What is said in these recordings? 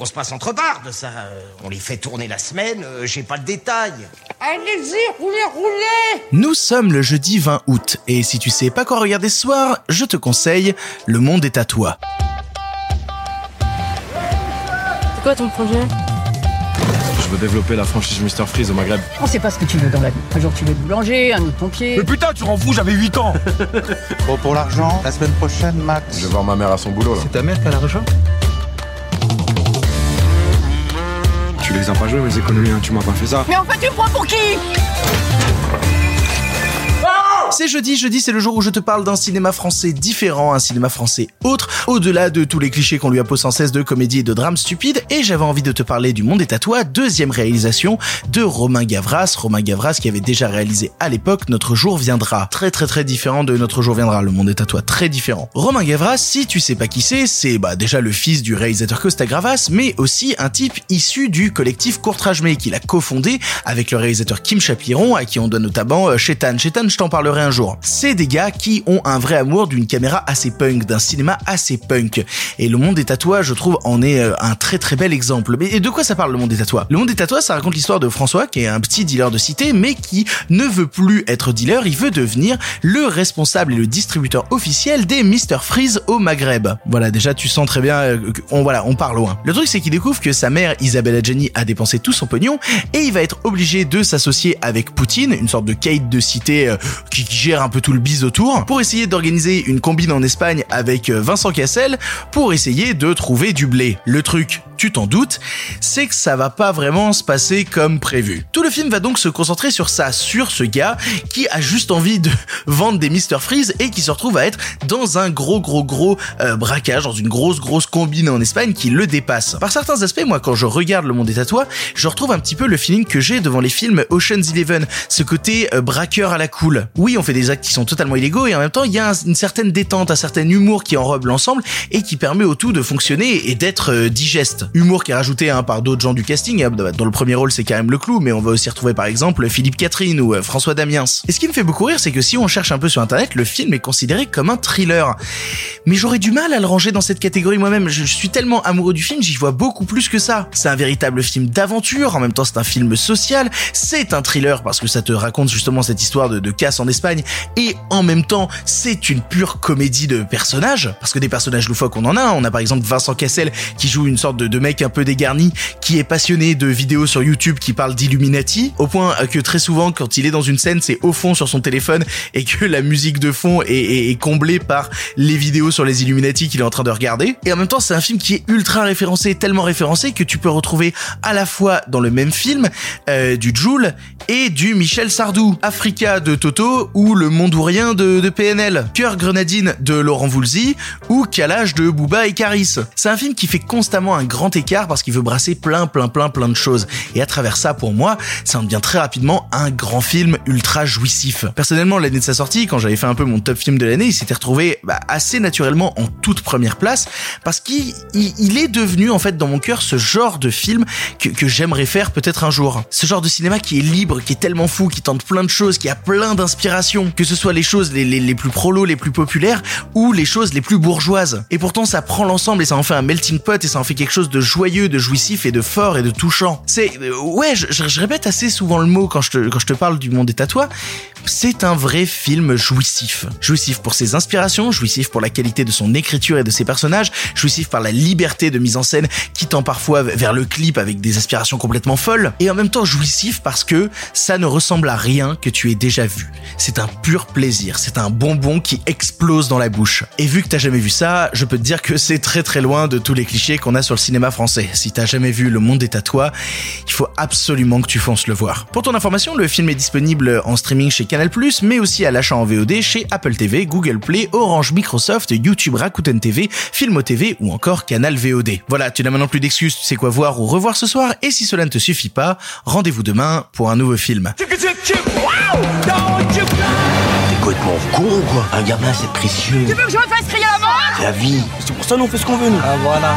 On se passe entre bardes, ça. euh, On les fait tourner la semaine, euh, j'ai pas le détail. Allez-y, roulez, roulez Nous sommes le jeudi 20 août, et si tu sais pas quoi regarder ce soir, je te conseille Le Monde est à toi. C'est quoi ton projet? Je veux développer la franchise Mr Freeze au Maghreb. On sait pas ce que tu veux dans la vie. Un jour tu veux être boulanger, un autre pompier. Mais putain, tu rends fou, j'avais 8 ans Bon, pour l'argent, la semaine prochaine, Max. Je vais voir ma mère à son boulot là. ta mère qui a l'argent? Tu les as pas joués mes économies, tu m'as pas fait ça. Mais en fait tu prends pour qui? C'est jeudi, jeudi c'est le jour où je te parle d'un cinéma français différent, un cinéma français autre, au-delà de tous les clichés qu'on lui appose sans cesse de comédie et de drame stupide, et j'avais envie de te parler du Monde est à toi, deuxième réalisation de Romain Gavras, Romain Gavras qui avait déjà réalisé à l'époque Notre jour viendra. Très très très différent de Notre jour viendra, le Monde est à toi, très différent. Romain Gavras, si tu sais pas qui c'est, c'est bah déjà le fils du réalisateur Costa Gravas, mais aussi un type issu du collectif Courtrage-Mais qu'il a cofondé avec le réalisateur Kim Chapiron, à qui on doit notamment euh, Shetan. Shetan, je t'en parlerai un jour. C'est des gars qui ont un vrai amour d'une caméra assez punk, d'un cinéma assez punk. Et Le Monde à toi, je trouve, en est euh, un très très bel exemple. Mais de quoi ça parle Le Monde à toi Le Monde à toi, ça raconte l'histoire de François, qui est un petit dealer de cité, mais qui ne veut plus être dealer, il veut devenir le responsable et le distributeur officiel des Mr Freeze au Maghreb. Voilà, déjà tu sens très bien, euh, on voilà, on part loin. Le truc c'est qu'il découvre que sa mère Isabelle Adjani a dépensé tout son pognon et il va être obligé de s'associer avec Poutine, une sorte de Kate de cité euh, qui, qui gère un peu tout le bise autour, pour essayer d'organiser une combine en Espagne avec euh, Vincent Cassel pour essayer de trouver du blé. Le truc, tu t'en c'est que ça va pas vraiment se passer comme prévu. Tout le film va donc se concentrer sur ça, sur ce gars qui a juste envie de vendre des Mr Freeze et qui se retrouve à être dans un gros gros gros euh, braquage, dans une grosse grosse combine en Espagne qui le dépasse. Par certains aspects, moi quand je regarde Le Monde à toi, je retrouve un petit peu le feeling que j'ai devant les films Ocean's Eleven, ce côté euh, braqueur à la cool. Oui, on fait des actes qui sont totalement illégaux et en même temps il y a un- une certaine détente, un certain humour qui enrobe l'ensemble et qui permet au tout de fonctionner et d'être euh, digeste. Humour qui est rajouté hein, par d'autres gens du casting. hein. Dans le premier rôle, c'est Karim Leclou, mais on va aussi retrouver par exemple Philippe Catherine ou euh, François Damiens. Et ce qui me fait beaucoup rire, c'est que si on cherche un peu sur internet, le film est considéré comme un thriller. Mais j'aurais du mal à le ranger dans cette catégorie moi-même. Je suis tellement amoureux du film, j'y vois beaucoup plus que ça. C'est un véritable film d'aventure, en même temps c'est un film social, c'est un thriller parce que ça te raconte justement cette histoire de, casse en Espagne, et en même temps c'est une pure comédie de personnages, parce que des personnages loufoques on en a, on a par exemple Vincent Cassel qui joue une sorte de mec un peu dégarni, qui est passionné de vidéos sur YouTube qui parlent d'Illuminati, au point que très souvent quand il est dans une scène c'est au fond sur son téléphone et que la musique de fond est, comblée par les vidéos sur les Illuminati qu'il est en train de regarder. Et en même temps, c'est un film qui est ultra référencé, tellement référencé que tu peux retrouver à la fois dans le même film euh, du Joule et du Michel Sardou, Africa de Toto ou Le Monde ou Rien de, de PNL, Cœur Grenadine de Laurent Voulzy ou Calage de Booba et Caris. C'est un film qui fait constamment un grand écart parce qu'il veut brasser plein plein plein plein de choses. Et à travers ça, pour moi, ça en devient très rapidement un grand film ultra jouissif. Personnellement, l'année de sa sortie, quand j'avais fait un peu mon top film de l'année, il s'était retrouvé bah, assez naturellement en toute première place parce qu'il il, il est devenu en fait dans mon cœur ce genre de film que, j'aimerais faire peut-être un jour. Ce genre de cinéma qui est libre, qui est tellement fou, qui tente plein de choses, qui a plein d'inspirations, que ce soit les choses les, les plus prolos, les plus populaires ou les choses les plus bourgeoises. Et pourtant ça prend l'ensemble et ça en fait un melting pot et ça en fait quelque chose de joyeux, de jouissif et de fort et de touchant. C'est euh, ouais, je, répète assez souvent le mot quand je te, quand je te parle du monde à toi. C'est un vrai film jouissif. Jouissif pour ses inspirations, jouissif pour la qualité de son écriture et de ses personnages, jouissif par la liberté de mise en scène qui tend parfois vers le clip avec des aspirations complètement folles, et en même temps jouissif parce que ça ne ressemble à rien que tu aies déjà vu. C'est un pur plaisir, c'est un bonbon qui explose dans la bouche. Et vu que t'as jamais vu ça, je peux te dire que c'est très très loin de tous les clichés qu'on a sur le cinéma français. Si t'as jamais vu Le Monde est à toi, il faut absolument que tu fonces le voir. Pour ton information, le film est disponible en streaming chez Canal+, mais aussi à l'achat en VOD chez Apple TV, Google Play, Orange, Microsoft, YouTube, Rakuten TV, Filmo TV ou encore Canal VOD. Voilà, tu n'as maintenant plus d'excuses, tu sais quoi voir ou revoir ce soir, et si cela ne te suffit pas, rendez-vous demain pour un nouveau film. T'es complètement con ou quoi Un gamin, c'est précieux. Tu veux que je me fasse crier la mort La vie. C'est pour ça nous on fait ce qu'on veut nous. Ah voilà.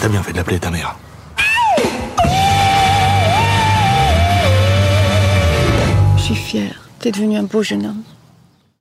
T'as bien fait de l'appeler ta mère. suis fière. T'es devenu un beau jeune homme.